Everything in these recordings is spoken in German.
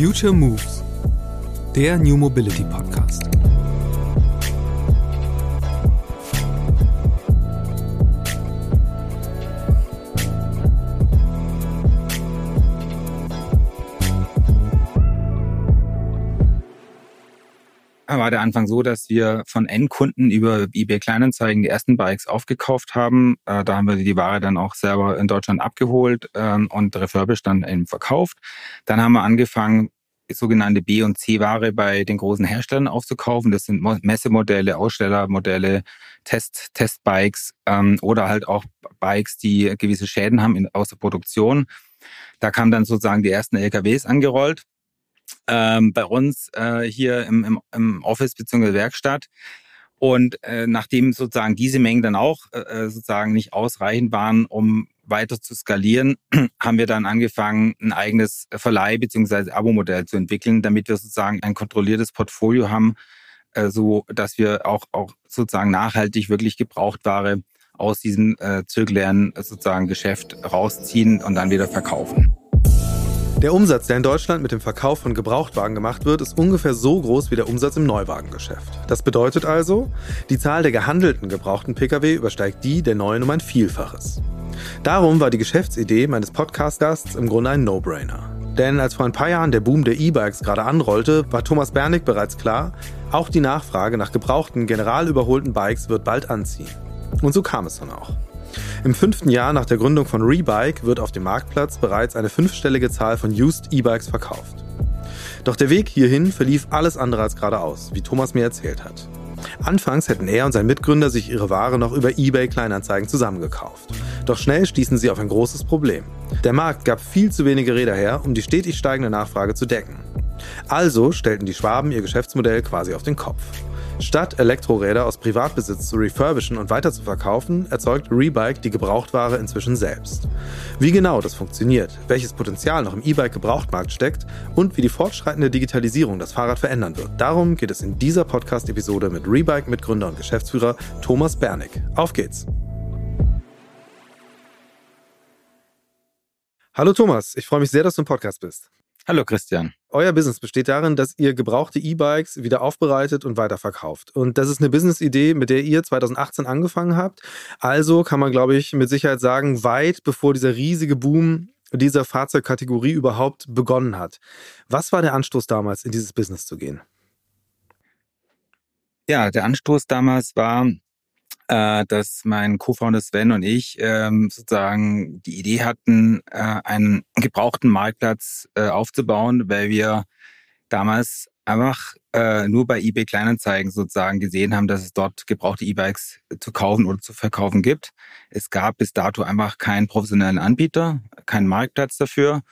Future Moves, der New Mobility Podcast. war der Anfang so, dass wir von Endkunden über eBay Kleinanzeigen die ersten Bikes aufgekauft haben. Äh, da haben wir die Ware dann auch selber in Deutschland abgeholt ähm, und refurbished dann eben verkauft. Dann haben wir angefangen, sogenannte B- und C-Ware bei den großen Herstellern aufzukaufen. Das sind Messemodelle, Ausstellermodelle, Test, Testbikes ähm, oder halt auch Bikes, die gewisse Schäden haben in, aus der Produktion. Da kamen dann sozusagen die ersten LKWs angerollt ähm, bei uns äh, hier im, im, im Office bzw. Werkstatt. Und äh, nachdem sozusagen diese Mengen dann auch äh, äh sozusagen nicht ausreichend waren, um weiter zu skalieren, haben wir dann angefangen, ein eigenes Verleih bzw. Abo-Modell zu entwickeln, damit wir sozusagen ein kontrolliertes Portfolio haben, äh, so dass wir auch, auch sozusagen nachhaltig wirklich Gebrauchtware aus diesem äh, zirkulären sozusagen Geschäft rausziehen und dann wieder verkaufen. Der Umsatz, der in Deutschland mit dem Verkauf von Gebrauchtwagen gemacht wird, ist ungefähr so groß wie der Umsatz im Neuwagengeschäft. Das bedeutet also, die Zahl der gehandelten gebrauchten Pkw übersteigt die der neuen um ein Vielfaches. Darum war die Geschäftsidee meines Podcast-Gasts im Grunde ein No-Brainer. Denn als vor ein paar Jahren der Boom der E-Bikes gerade anrollte, war Thomas Bernig bereits klar, auch die Nachfrage nach gebrauchten, general überholten Bikes wird bald anziehen. Und so kam es dann auch. Im fünften Jahr nach der Gründung von Rebike wird auf dem Marktplatz bereits eine fünfstellige Zahl von Used E-Bikes verkauft. Doch der Weg hierhin verlief alles andere als geradeaus, wie Thomas mir erzählt hat. Anfangs hätten er und sein Mitgründer sich ihre Ware noch über eBay Kleinanzeigen zusammengekauft. Doch schnell stießen sie auf ein großes Problem. Der Markt gab viel zu wenige Räder her, um die stetig steigende Nachfrage zu decken. Also stellten die Schwaben ihr Geschäftsmodell quasi auf den Kopf. Statt Elektroräder aus Privatbesitz zu refurbischen und weiter zu verkaufen, erzeugt Rebike die Gebrauchtware inzwischen selbst. Wie genau das funktioniert, welches Potenzial noch im E-Bike-Gebrauchtmarkt steckt und wie die fortschreitende Digitalisierung das Fahrrad verändern wird, darum geht es in dieser Podcast-Episode mit Rebike-Mitgründer und Geschäftsführer Thomas Bernig. Auf geht's! Hallo Thomas, ich freue mich sehr, dass du im Podcast bist. Hallo Christian. Euer Business besteht darin, dass ihr gebrauchte E-Bikes wieder aufbereitet und weiterverkauft. Und das ist eine Business-Idee, mit der ihr 2018 angefangen habt. Also kann man, glaube ich, mit Sicherheit sagen, weit bevor dieser riesige Boom dieser Fahrzeugkategorie überhaupt begonnen hat. Was war der Anstoß damals, in dieses Business zu gehen? Ja, der Anstoß damals war, äh, dass mein Co-Founder Sven und ich ähm, sozusagen die Idee hatten, äh, einen gebrauchten Marktplatz äh, aufzubauen, weil wir damals einfach äh, nur bei eBay Kleinanzeigen sozusagen gesehen haben, dass es dort gebrauchte E-Bikes zu kaufen oder zu verkaufen gibt. Es gab bis dato einfach keinen professionellen Anbieter, keinen Marktplatz dafür.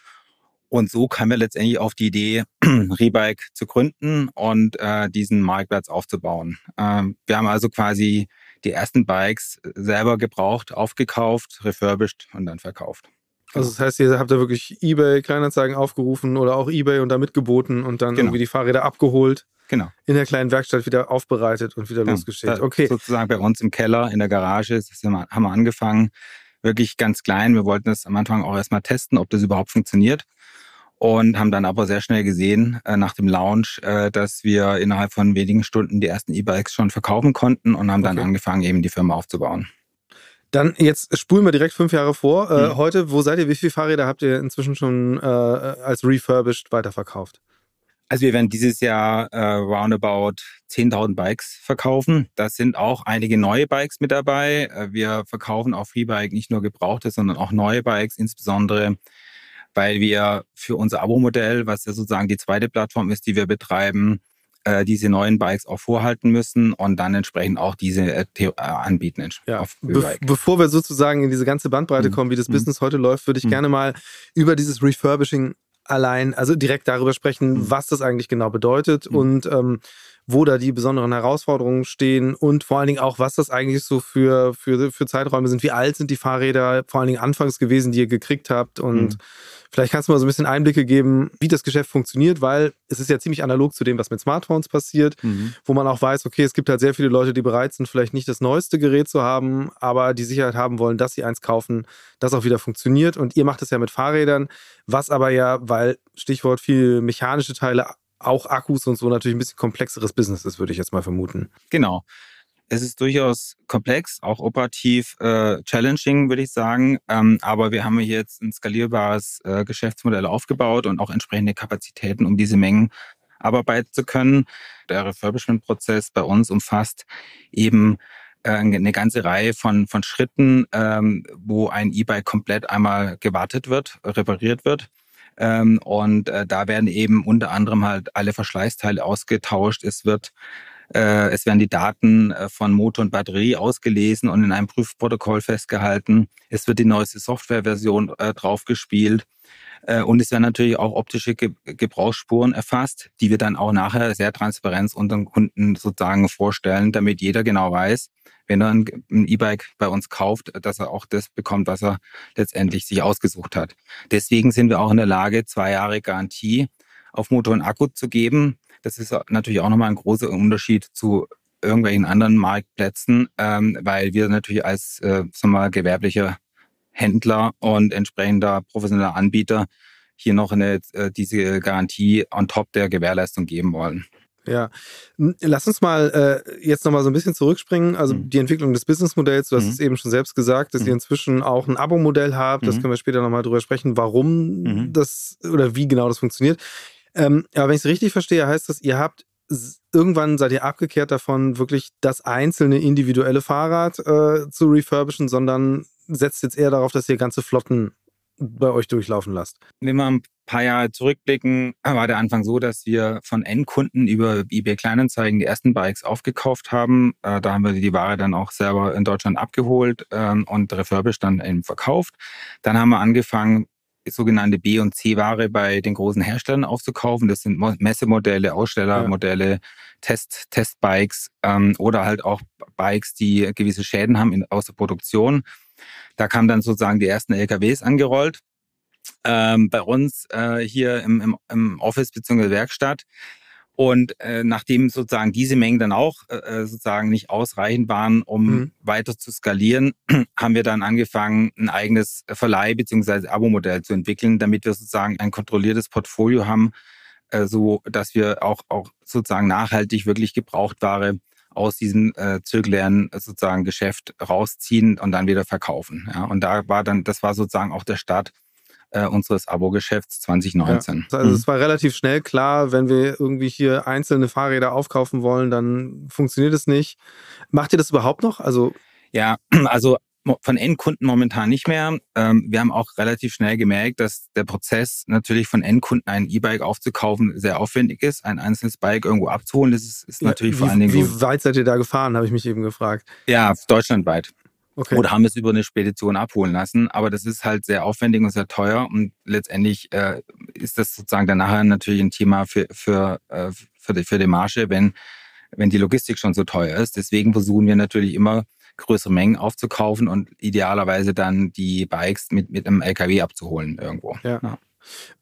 Und so kamen wir letztendlich auf die Idee, Rebike zu gründen und äh, diesen Marktplatz aufzubauen. Ähm, wir haben also quasi die ersten Bikes selber gebraucht, aufgekauft, refurbished und dann verkauft. Also das heißt, ihr habt da wirklich eBay Kleinanzeigen aufgerufen oder auch eBay und da mitgeboten und dann genau. irgendwie die Fahrräder abgeholt. Genau. In der kleinen Werkstatt wieder aufbereitet und wieder ja, losgeschickt. Okay. Sozusagen bei uns im Keller, in der Garage, das haben wir angefangen. Wirklich ganz klein. Wir wollten das am Anfang auch erstmal testen, ob das überhaupt funktioniert und haben dann aber sehr schnell gesehen äh, nach dem Launch, äh, dass wir innerhalb von wenigen Stunden die ersten E-Bikes schon verkaufen konnten und haben okay. dann angefangen, eben die Firma aufzubauen. Dann jetzt spulen wir direkt fünf Jahre vor. Äh, mhm. Heute, wo seid ihr? Wie viele Fahrräder habt ihr inzwischen schon äh, als refurbished weiterverkauft? Also wir werden dieses Jahr äh, roundabout 10.000 Bikes verkaufen. Da sind auch einige neue Bikes mit dabei. Äh, wir verkaufen auf Freebike nicht nur gebrauchte, sondern auch neue Bikes, insbesondere weil wir für unser Abo-Modell, was ja sozusagen die zweite Plattform ist, die wir betreiben, äh, diese neuen Bikes auch vorhalten müssen und dann entsprechend auch diese äh, äh anbieten. Ja. Be bevor wir sozusagen in diese ganze Bandbreite mhm. kommen, wie das mhm. Business heute läuft, würde ich mhm. gerne mal über dieses Refurbishing allein, also direkt darüber sprechen, mhm. was das eigentlich genau bedeutet mhm. und ähm, wo da die besonderen Herausforderungen stehen und vor allen Dingen auch, was das eigentlich so für, für, für Zeiträume sind. Wie alt sind die Fahrräder vor allen Dingen anfangs gewesen, die ihr gekriegt habt und mhm. Vielleicht kannst du mal so ein bisschen Einblicke geben, wie das Geschäft funktioniert, weil es ist ja ziemlich analog zu dem, was mit Smartphones passiert, mhm. wo man auch weiß, okay, es gibt halt sehr viele Leute, die bereit sind, vielleicht nicht das neueste Gerät zu haben, aber die Sicherheit haben wollen, dass sie eins kaufen, das auch wieder funktioniert. Und ihr macht es ja mit Fahrrädern, was aber ja, weil Stichwort viel mechanische Teile, auch Akkus und so natürlich ein bisschen komplexeres Business ist, würde ich jetzt mal vermuten. Genau. Es ist durchaus komplex, auch operativ äh, challenging, würde ich sagen. Ähm, aber wir haben hier jetzt ein skalierbares äh, Geschäftsmodell aufgebaut und auch entsprechende Kapazitäten, um diese Mengen abarbeiten zu können. Der Refurbishment-Prozess bei uns umfasst eben äh, eine ganze Reihe von, von Schritten, ähm, wo ein E-Bike komplett einmal gewartet wird, repariert wird. Ähm, und äh, da werden eben unter anderem halt alle Verschleißteile ausgetauscht. Es wird äh, es werden die Daten äh, von Motor und Batterie ausgelesen und in einem Prüfprotokoll festgehalten. Es wird die neueste Softwareversion äh, draufgespielt. Und es werden natürlich auch optische Gebrauchsspuren erfasst, die wir dann auch nachher sehr transparent unseren Kunden sozusagen vorstellen, damit jeder genau weiß, wenn er ein E-Bike bei uns kauft, dass er auch das bekommt, was er letztendlich sich ausgesucht hat. Deswegen sind wir auch in der Lage, zwei Jahre Garantie auf Motor und Akku zu geben. Das ist natürlich auch nochmal ein großer Unterschied zu irgendwelchen anderen Marktplätzen, ähm, weil wir natürlich als äh, sagen wir mal, gewerblicher Händler und entsprechender professioneller Anbieter hier noch eine, äh, diese Garantie on top der Gewährleistung geben wollen. Ja, lass uns mal äh, jetzt nochmal so ein bisschen zurückspringen. Also mhm. die Entwicklung des Businessmodells, du hast mhm. es eben schon selbst gesagt, dass mhm. ihr inzwischen auch ein Abo-Modell habt. Das mhm. können wir später nochmal drüber sprechen, warum mhm. das oder wie genau das funktioniert. Ähm, aber wenn ich es richtig verstehe, heißt das, ihr habt irgendwann seid ihr abgekehrt davon, wirklich das einzelne individuelle Fahrrad äh, zu refurbischen, sondern setzt jetzt eher darauf, dass ihr ganze Flotten bei euch durchlaufen lasst. Wenn wir ein paar Jahre zurückblicken, war der Anfang so, dass wir von Endkunden über eBay Kleinanzeigen die ersten Bikes aufgekauft haben. Äh, da haben wir die Ware dann auch selber in Deutschland abgeholt ähm, und refurbished dann eben verkauft. Dann haben wir angefangen, sogenannte B- und C-Ware bei den großen Herstellern aufzukaufen. Das sind Messemodelle, Ausstellermodelle, ja. Test, Testbikes ähm, oder halt auch Bikes, die gewisse Schäden haben in, aus der Produktion. Da kamen dann sozusagen die ersten LKWs angerollt. Ähm, bei uns äh, hier im, im, im Office bzw. Werkstatt und äh, nachdem sozusagen diese Mengen dann auch äh, äh, sozusagen nicht ausreichend waren, um mhm. weiter zu skalieren, haben wir dann angefangen, ein eigenes Verleih- bzw. Abo-Modell zu entwickeln, damit wir sozusagen ein kontrolliertes Portfolio haben, äh, so dass wir auch, auch sozusagen nachhaltig wirklich Gebrauchtware aus diesem äh, zirkulären sozusagen Geschäft rausziehen und dann wieder verkaufen. Ja, und da war dann, das war sozusagen auch der Start äh, unseres Abo-Geschäfts 2019. Ja, also mhm. es war relativ schnell klar, wenn wir irgendwie hier einzelne Fahrräder aufkaufen wollen, dann funktioniert es nicht. Macht ihr das überhaupt noch? Also ja, also von Endkunden momentan nicht mehr. Ähm, wir haben auch relativ schnell gemerkt, dass der Prozess natürlich von Endkunden ein E-Bike aufzukaufen sehr aufwendig ist. Ein einzelnes Bike irgendwo abzuholen, das ist, ist natürlich wie, vor allen Dingen. Wie weit seid ihr da gefahren, habe ich mich eben gefragt. Ja, deutschlandweit. Okay. Oder haben es über eine Spedition abholen lassen. Aber das ist halt sehr aufwendig und sehr teuer. Und letztendlich äh, ist das sozusagen dann nachher natürlich ein Thema für, für, äh, für, die, für die Marge, wenn, wenn die Logistik schon so teuer ist. Deswegen versuchen wir natürlich immer größere Mengen aufzukaufen und idealerweise dann die Bikes mit, mit einem LKW abzuholen irgendwo. Ja. ja.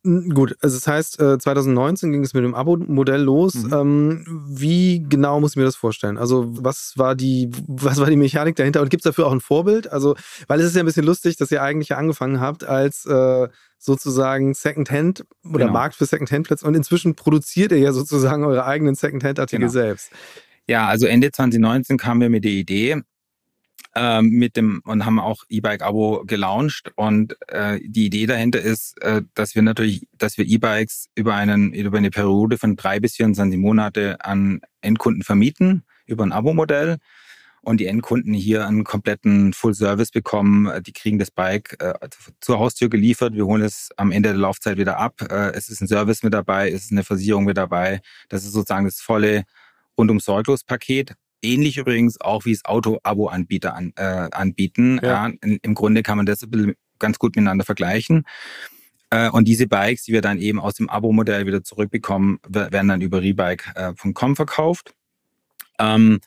Gut, also das heißt, 2019 äh, ging es mit dem Abo-Modell los. Mhm. Ähm, wie genau muss ich mir das vorstellen? Also, was war die, was war die Mechanik dahinter? Und gibt es dafür auch ein Vorbild? Also, weil es ist ja ein bisschen lustig, dass ihr eigentlich angefangen habt als äh, sozusagen Secondhand oder genau. Markt für Secondhand-Plätze und inzwischen produziert ihr ja sozusagen eure eigenen Secondhand-Artikel genau. selbst. Ja, also Ende 2019 kamen wir mit der Idee, ähm, mit dem und haben auch E-Bike-Abo gelauncht. Und äh, die Idee dahinter ist, äh, dass wir natürlich, dass wir E-Bikes über einen über eine Periode von drei bis 24 Monate an Endkunden vermieten über ein Abo-Modell und die Endkunden hier einen kompletten Full-Service bekommen. Die kriegen das Bike äh, zur Haustür geliefert. Wir holen es am Ende der Laufzeit wieder ab. Äh, es ist ein Service mit dabei, es ist eine Versicherung mit dabei. Das ist sozusagen das volle rundum sorglos Paket. Ähnlich übrigens auch wie es Auto-Abo-Anbieter an, äh, anbieten. Ja. ja. Im Grunde kann man das ganz gut miteinander vergleichen. Äh, und diese Bikes, die wir dann eben aus dem Abo-Modell wieder zurückbekommen, werden dann über rebike.com verkauft. Ähm,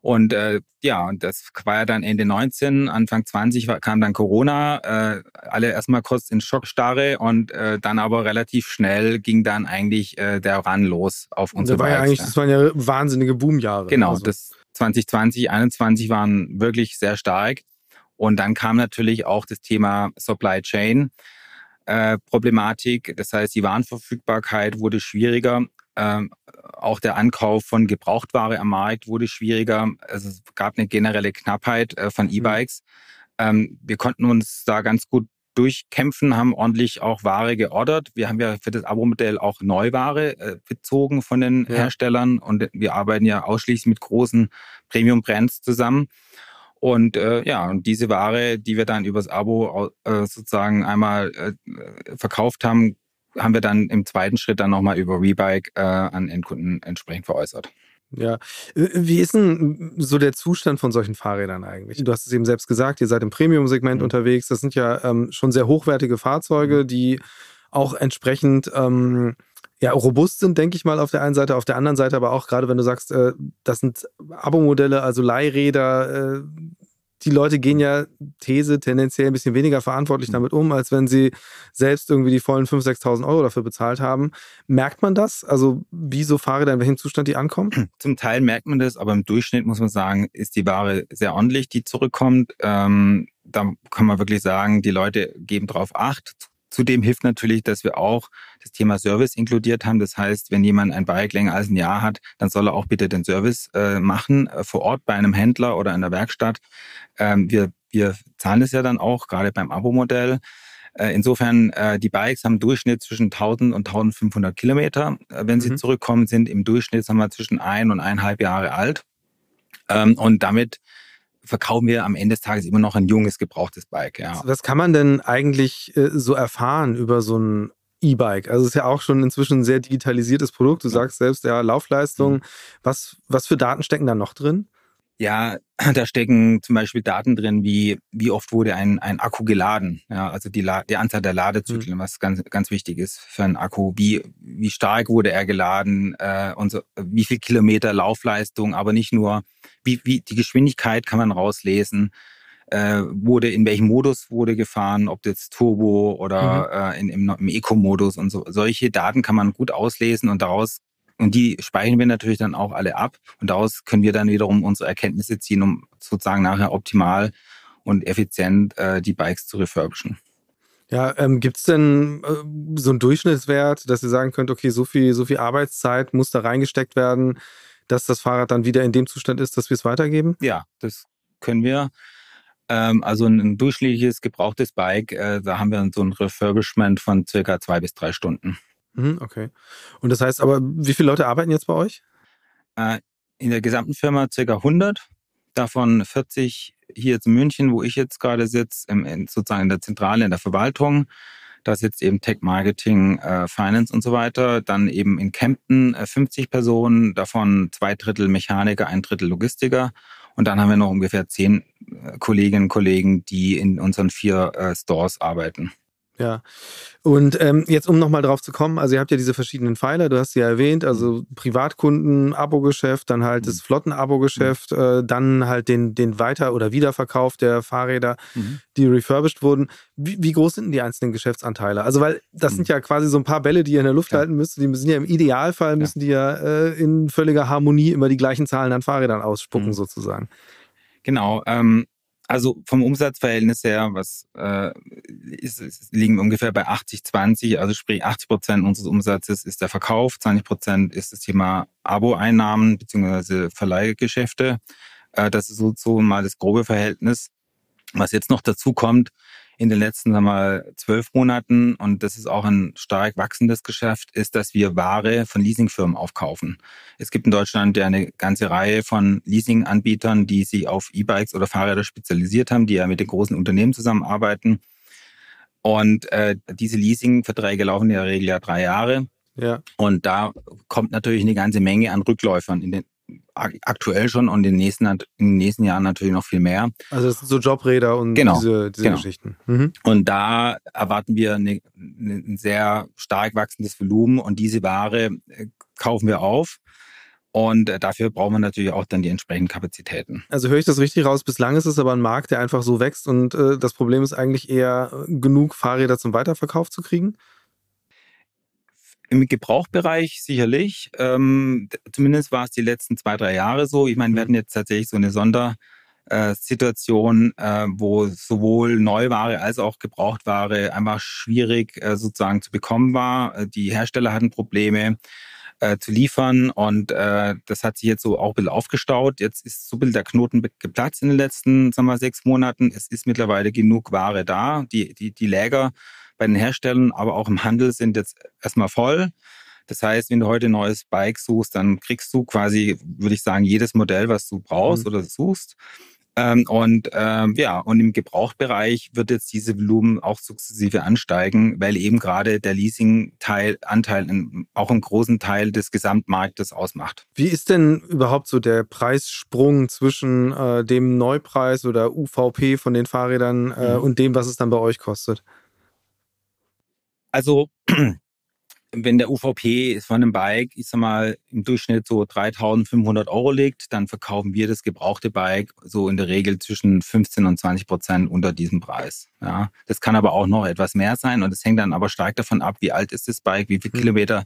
und äh, ja, das war ja dann Ende 19, Anfang 20 war, kam dann Corona, äh, alle erstmal kurz in Schockstarre und äh, dann aber relativ schnell ging dann eigentlich äh, der Run los auf unsere das war ja eigentlich, Das waren ja wahnsinnige Boomjahre. Genau, also. das 2020, 21 waren wirklich sehr stark. Und dann kam natürlich auch das Thema Supply Chain. Äh, Problematik. Das heißt, die Warenverfügbarkeit wurde schwieriger. Ähm, auch der Ankauf von Gebrauchtware am Markt wurde schwieriger. Also es gab eine generelle Knappheit äh, von mhm. E-Bikes. Ähm, wir konnten uns da ganz gut durchkämpfen, haben ordentlich auch Ware geordert. Wir haben ja für das Abo-Modell auch Neuware äh, bezogen von den ja. Herstellern und wir arbeiten ja ausschließlich mit großen Premium-Brands zusammen. Und äh, ja, und diese Ware, die wir dann übers Abo äh, sozusagen einmal äh, verkauft haben, haben wir dann im zweiten Schritt dann nochmal über Rebike äh, an Endkunden entsprechend veräußert. Ja, äh, wie ist denn so der Zustand von solchen Fahrrädern eigentlich? Du hast es eben selbst gesagt, ihr seid im Premium-Segment mhm. unterwegs. Das sind ja ähm, schon sehr hochwertige Fahrzeuge, mhm. die auch entsprechend ähm, ja, robust sind, denke ich mal, auf der einen Seite, auf der anderen Seite aber auch, gerade wenn du sagst, äh, das sind Abo-Modelle, also Leihräder, äh, die Leute gehen ja These tendenziell ein bisschen weniger verantwortlich mhm. damit um, als wenn sie selbst irgendwie die vollen 5.000, 6.000 Euro dafür bezahlt haben. Merkt man das? Also wie so Fahrräder, in welchem Zustand die ankommen? Zum Teil merkt man das, aber im Durchschnitt muss man sagen, ist die Ware sehr ordentlich, die zurückkommt. Ähm, da kann man wirklich sagen, die Leute geben drauf Acht. Zudem hilft natürlich, dass wir auch das Thema Service inkludiert haben. Das heißt, wenn jemand ein Bike länger als ein Jahr hat, dann soll er auch bitte den Service äh, machen äh, vor Ort bei einem Händler oder in der Werkstatt. Ähm, wir, wir zahlen es ja dann auch, gerade beim Abo-Modell. Äh, insofern, äh, die Bikes haben Durchschnitt zwischen 1000 und 1500 Kilometer. Äh, wenn sie mhm. zurückkommen, sind im Durchschnitt sagen wir, zwischen ein und eineinhalb Jahre alt. Ähm, und damit verkaufen wir am Ende des Tages immer noch ein junges, gebrauchtes Bike. Ja. Was kann man denn eigentlich äh, so erfahren über so ein E-Bike? Also es ist ja auch schon inzwischen ein sehr digitalisiertes Produkt. Du sagst selbst, ja, Laufleistung. Mhm. Was, was für Daten stecken da noch drin? Ja, da stecken zum Beispiel Daten drin, wie, wie oft wurde ein, ein Akku geladen. Ja, also die, La die Anzahl der Ladezyklen, mhm. was ganz, ganz wichtig ist für einen Akku. Wie, wie stark wurde er geladen äh, und so, wie viel Kilometer Laufleistung, aber nicht nur, wie, wie die Geschwindigkeit kann man rauslesen. Äh, wurde in welchem Modus wurde gefahren, ob jetzt Turbo oder mhm. äh, in, im, im Eco-Modus und so. Solche Daten kann man gut auslesen und daraus und die speichern wir natürlich dann auch alle ab. Und daraus können wir dann wiederum unsere Erkenntnisse ziehen, um sozusagen nachher optimal und effizient äh, die Bikes zu refurbischen. Ja, ähm, gibt es denn äh, so einen Durchschnittswert, dass ihr sagen könnt, okay, so viel, so viel Arbeitszeit muss da reingesteckt werden, dass das Fahrrad dann wieder in dem Zustand ist, dass wir es weitergeben? Ja, das können wir. Ähm, also ein, ein, durchschnittliches gebrauchtes Bike, äh, da haben wir so ein Refurbishment von circa zwei bis drei Stunden. Mhm, okay. Und das heißt aber, wie viele Leute arbeiten jetzt bei euch? Äh, in der gesamten Firma circa 100, davon 40 hier in München, wo ich jetzt gerade sitze, sozusagen in der Zentrale, in der Verwaltung. Da sitzt eben Tech Marketing, äh, Finance und so weiter. Dann eben in Kempten 50 Personen, davon zwei Drittel Mechaniker, ein Drittel Logistiker. Und dann haben wir noch ungefähr zehn Kolleginnen und Kollegen, die in unseren vier Stores arbeiten. Ja. Und ähm, jetzt, um nochmal drauf zu kommen, also ihr habt ja diese verschiedenen Pfeiler, du hast sie ja erwähnt, also Privatkunden, Abo-Geschäft, dann halt das mhm. Flotten-Abo-Geschäft, mhm. äh, dann halt den, den Weiter- oder Wiederverkauf der Fahrräder, mhm. die refurbished wurden. Wie, wie, groß sind denn die einzelnen Geschäftsanteile? Also, weil das mhm. sind ja quasi so ein paar Bälle, die ihr in der Luft ja. halten müsst. Die müssen ja im Idealfall, müssen ja. die ja äh, in völliger Harmonie immer die gleichen Zahlen an Fahrrädern ausspucken, mhm. sozusagen. Genau. Ähm, also vom Umsatzverhältnis her, was äh, ist, ist, liegen wir ungefähr bei 80-20, also sprich 80 Prozent unseres Umsatzes ist der Verkauf, 20 Prozent ist das Thema Abo-Einnahmen bzw. Verleihgeschäfte. Äh, das ist so, so mal das grobe Verhältnis. Was jetzt noch dazu kommt, in den letzten sagen wir mal, zwölf Monaten, und das ist auch ein stark wachsendes Geschäft, ist, dass wir Ware von Leasingfirmen aufkaufen. Es gibt in Deutschland ja eine ganze Reihe von Leasinganbietern, die sich auf E-Bikes oder Fahrräder spezialisiert haben, die ja mit den großen Unternehmen zusammenarbeiten. Und äh, diese Leasingverträge laufen in der Regel ja drei Jahre. Ja. Und da kommt natürlich eine ganze Menge an Rückläufern in den aktuell schon und in den, nächsten, in den nächsten Jahren natürlich noch viel mehr. Also das sind so Jobräder und genau, diese, diese genau. Geschichten. Mhm. Und da erwarten wir ein sehr stark wachsendes Volumen und diese Ware äh, kaufen wir auf. Und äh, dafür brauchen wir natürlich auch dann die entsprechenden Kapazitäten. Also höre ich das richtig raus? Bislang ist es aber ein Markt, der einfach so wächst und äh, das Problem ist eigentlich eher genug Fahrräder zum Weiterverkauf zu kriegen? Im Gebrauchbereich sicherlich. Ähm, zumindest war es die letzten zwei, drei Jahre so. Ich meine, wir mhm. hatten jetzt tatsächlich so eine Sondersituation, äh, wo sowohl Neuware als auch Gebrauchtware einfach schwierig äh, sozusagen zu bekommen war. Äh, die Hersteller hatten Probleme äh, zu liefern und äh, das hat sich jetzt so auch ein bisschen aufgestaut. Jetzt ist so ein bisschen der Knoten geplatzt in den letzten, sagen wir, sechs Monaten. Es ist mittlerweile genug Ware da. Die, die, die Läger bei den Herstellern, aber auch im Handel sind jetzt erstmal voll. Das heißt, wenn du heute ein neues Bike suchst, dann kriegst du quasi, würde ich sagen, jedes Modell, was du brauchst mhm. oder suchst. Ähm, und ähm, ja, und im Gebrauchbereich wird jetzt diese Volumen auch sukzessive ansteigen, weil eben gerade der Leasing-Teil, Anteil in, auch einen großen Teil des Gesamtmarktes ausmacht. Wie ist denn überhaupt so der Preissprung zwischen äh, dem Neupreis oder UVP von den Fahrrädern äh, mhm. und dem, was es dann bei euch kostet? Also, wenn der UVP von einem Bike, ich sag mal, im Durchschnitt so 3500 Euro liegt, dann verkaufen wir das gebrauchte Bike so in der Regel zwischen 15 und 20 Prozent unter diesem Preis. Ja, das kann aber auch noch etwas mehr sein und es hängt dann aber stark davon ab, wie alt ist das Bike, wie viele mhm. Kilometer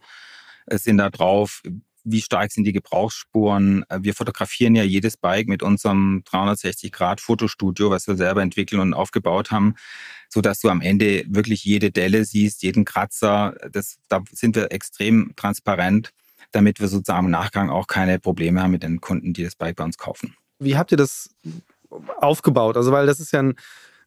sind da drauf, wie stark sind die Gebrauchsspuren. Wir fotografieren ja jedes Bike mit unserem 360-Grad-Fotostudio, was wir selber entwickeln und aufgebaut haben so dass du am Ende wirklich jede Delle siehst, jeden Kratzer. Das, da sind wir extrem transparent, damit wir sozusagen im Nachgang auch keine Probleme haben mit den Kunden, die das Bike bei uns kaufen. Wie habt ihr das aufgebaut? Also, weil das ist ja ein,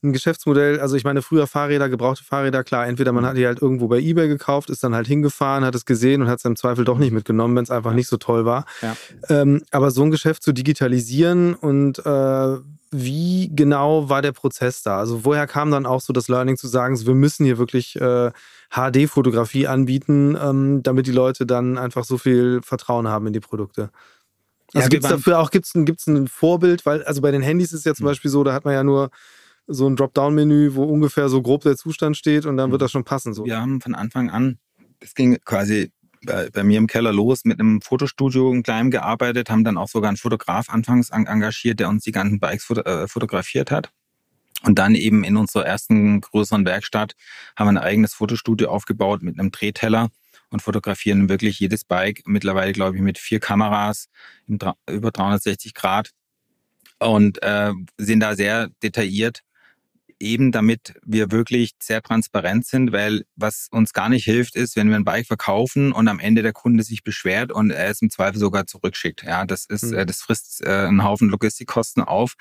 ein Geschäftsmodell, also ich meine, früher Fahrräder, gebrauchte Fahrräder, klar, entweder man hat die halt irgendwo bei Ebay gekauft, ist dann halt hingefahren, hat es gesehen und hat es im Zweifel doch nicht mitgenommen, wenn es einfach nicht so toll war. Ja. Ähm, aber so ein Geschäft zu digitalisieren und äh, wie genau war der Prozess da? Also woher kam dann auch so das Learning zu sagen, so, wir müssen hier wirklich äh, HD-Fotografie anbieten, ähm, damit die Leute dann einfach so viel Vertrauen haben in die Produkte? Also ja, gibt es dafür auch gibt's ein, gibt's ein Vorbild? Weil, also bei den Handys ist es ja zum hm. Beispiel so, da hat man ja nur so ein Dropdown-Menü, wo ungefähr so grob der Zustand steht und dann wird hm. das schon passen. So. Wir haben von Anfang an, das ging quasi bei, bei mir im Keller los, mit einem Fotostudio in kleinem gearbeitet, haben dann auch sogar einen Fotograf anfangs engagiert, der uns die ganzen Bikes foto, äh, fotografiert hat. Und dann eben in unserer ersten größeren Werkstatt haben wir ein eigenes Fotostudio aufgebaut mit einem Drehteller und fotografieren wirklich jedes Bike mittlerweile, glaube ich, mit vier Kameras über 360 Grad und äh, sind da sehr detailliert eben damit wir wirklich sehr transparent sind, weil was uns gar nicht hilft, ist, wenn wir ein Bike verkaufen und am Ende der Kunde sich beschwert und er es im Zweifel sogar zurückschickt. Ja, das ist, mhm. das frisst äh, einen Haufen Logistikkosten auf.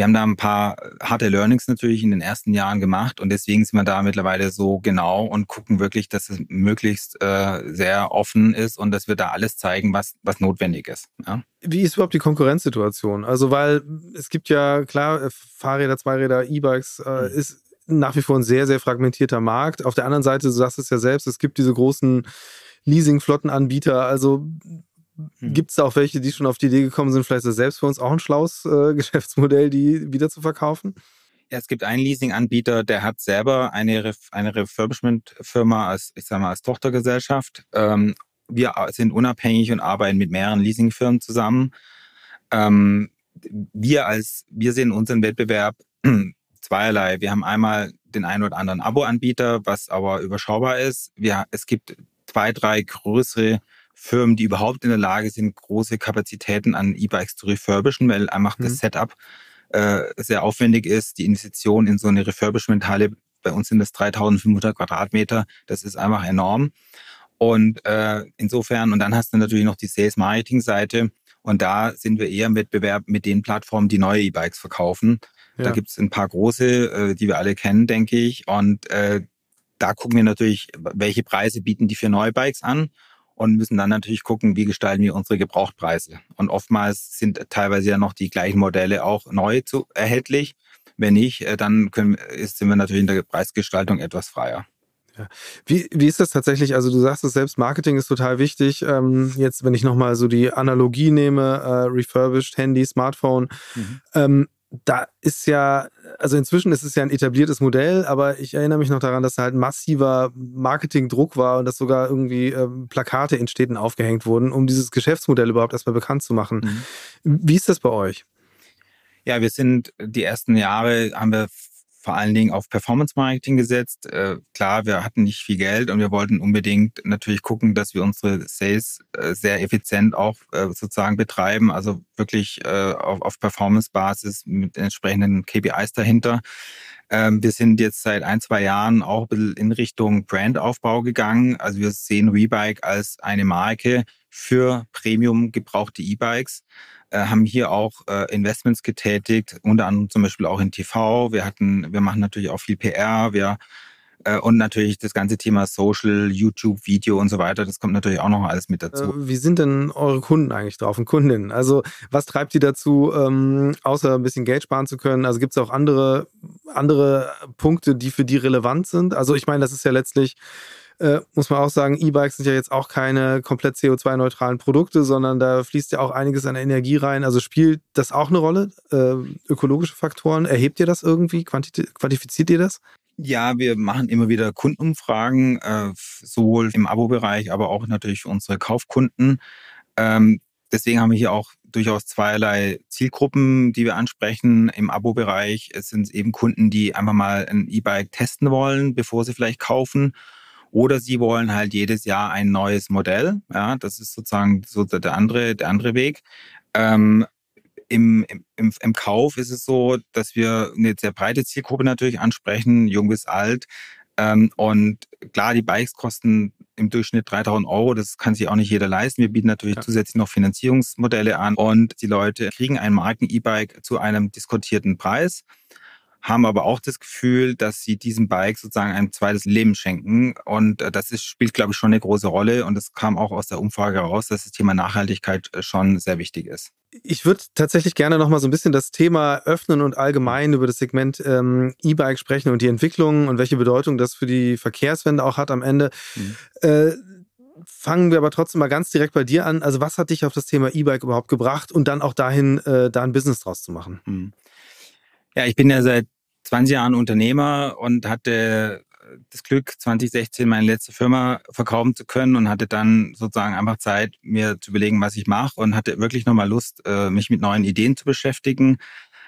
Wir haben da ein paar harte Learnings natürlich in den ersten Jahren gemacht und deswegen sind wir da mittlerweile so genau und gucken wirklich, dass es möglichst äh, sehr offen ist und dass wir da alles zeigen, was, was notwendig ist. Ja? Wie ist überhaupt die Konkurrenzsituation? Also, weil es gibt ja klar, äh, Fahrräder, Zweiräder, E-Bikes äh, mhm. ist nach wie vor ein sehr, sehr fragmentierter Markt. Auf der anderen Seite, du sagst es ja selbst, es gibt diese großen Leasing-Flottenanbieter. Also hm. Gibt es da auch welche, die schon auf die Idee gekommen sind, vielleicht ist das selbst für uns auch ein schlaues äh, Geschäftsmodell, die wieder zu verkaufen? Ja, es gibt einen Leasing-Anbieter, der hat selber eine, Ref eine Refurbishment-Firma als, ich sag mal, als Tochtergesellschaft. Ähm, wir sind unabhängig und arbeiten mit mehreren Leasingfirmen zusammen. Ähm, wir als, wir sehen unseren Wettbewerb zweierlei. Wir haben einmal den einen oder anderen Abo-Anbieter, was aber überschaubar ist. Wir, es gibt zwei, drei größere Firmen, die überhaupt in der Lage sind, große Kapazitäten an E-Bikes zu refurbischen, weil einfach mhm. das Setup äh, sehr aufwendig ist. Die Investition in so eine Refurbishment-Halle, bei uns sind das 3500 Quadratmeter, das ist einfach enorm. Und äh, insofern, und dann hast du natürlich noch die Sales-Marketing-Seite. Und da sind wir eher im Wettbewerb mit den Plattformen, die neue E-Bikes verkaufen. Ja. Da gibt es ein paar große, äh, die wir alle kennen, denke ich. Und äh, da gucken wir natürlich, welche Preise bieten die für neue Bikes an und müssen dann natürlich gucken, wie gestalten wir unsere Gebrauchtpreise. Und oftmals sind teilweise ja noch die gleichen Modelle auch neu zu, erhältlich. Wenn nicht, äh, dann können, ist, sind wir natürlich in der Preisgestaltung etwas freier. Ja. Wie, wie ist das tatsächlich? Also du sagst es selbst, Marketing ist total wichtig. Ähm, jetzt, wenn ich nochmal so die Analogie nehme, äh, refurbished Handy, Smartphone, mhm. ähm, da ist ja, also inzwischen ist es ja ein etabliertes Modell, aber ich erinnere mich noch daran, dass da halt massiver Marketingdruck war und dass sogar irgendwie ähm, Plakate in Städten aufgehängt wurden, um dieses Geschäftsmodell überhaupt erstmal bekannt zu machen. Mhm. Wie ist das bei euch? Ja, wir sind die ersten Jahre haben wir vor allen Dingen auf Performance Marketing gesetzt. Äh, klar, wir hatten nicht viel Geld und wir wollten unbedingt natürlich gucken, dass wir unsere Sales äh, sehr effizient auch äh, sozusagen betreiben, also wirklich äh, auf, auf Performance-Basis mit entsprechenden KPIs dahinter. Ähm, wir sind jetzt seit ein, zwei Jahren auch ein bisschen in Richtung Brandaufbau gegangen. Also wir sehen Rebike als eine Marke für Premium gebrauchte E-Bikes äh, haben hier auch äh, Investments getätigt, unter anderem zum Beispiel auch in TV. Wir hatten, wir machen natürlich auch viel PR, wir äh, und natürlich das ganze Thema Social, YouTube, Video und so weiter, das kommt natürlich auch noch alles mit dazu. Äh, wie sind denn eure Kunden eigentlich drauf und Kundinnen? Also was treibt die dazu, ähm, außer ein bisschen Geld sparen zu können? Also gibt es auch andere, andere Punkte, die für die relevant sind? Also ich meine, das ist ja letztlich äh, muss man auch sagen, E-Bikes sind ja jetzt auch keine komplett CO2-neutralen Produkte, sondern da fließt ja auch einiges an Energie rein. Also spielt das auch eine Rolle? Äh, ökologische Faktoren, erhebt ihr das irgendwie? quantifiziert ihr das? Ja, wir machen immer wieder Kundenumfragen, äh, sowohl im Abo-Bereich, aber auch natürlich für unsere Kaufkunden. Ähm, deswegen haben wir hier auch durchaus zweierlei Zielgruppen, die wir ansprechen. Im Abo-Bereich sind es eben Kunden, die einfach mal ein E-Bike testen wollen, bevor sie vielleicht kaufen. Oder sie wollen halt jedes Jahr ein neues Modell. Ja, das ist sozusagen so der andere, der andere Weg. Ähm, im, im, Im Kauf ist es so, dass wir eine sehr breite Zielgruppe natürlich ansprechen, jung bis alt. Ähm, und klar, die Bikes kosten im Durchschnitt 3000 Euro. Das kann sich auch nicht jeder leisten. Wir bieten natürlich ja. zusätzlich noch Finanzierungsmodelle an und die Leute kriegen ein Marken-E-Bike zu einem diskutierten Preis haben aber auch das Gefühl, dass sie diesem Bike sozusagen ein zweites Leben schenken. Und äh, das ist, spielt, glaube ich, schon eine große Rolle. Und es kam auch aus der Umfrage heraus, dass das Thema Nachhaltigkeit äh, schon sehr wichtig ist. Ich würde tatsächlich gerne noch mal so ein bisschen das Thema öffnen und allgemein über das Segment ähm, E-Bike sprechen und die Entwicklung und welche Bedeutung das für die Verkehrswende auch hat am Ende. Mhm. Äh, fangen wir aber trotzdem mal ganz direkt bei dir an. Also was hat dich auf das Thema E-Bike überhaupt gebracht und dann auch dahin, äh, da ein Business draus zu machen? Ja, ich bin ja seit 20 Jahren Unternehmer und hatte das Glück, 2016 meine letzte Firma verkaufen zu können und hatte dann sozusagen einfach Zeit, mir zu überlegen, was ich mache und hatte wirklich nochmal Lust, äh, mich mit neuen Ideen zu beschäftigen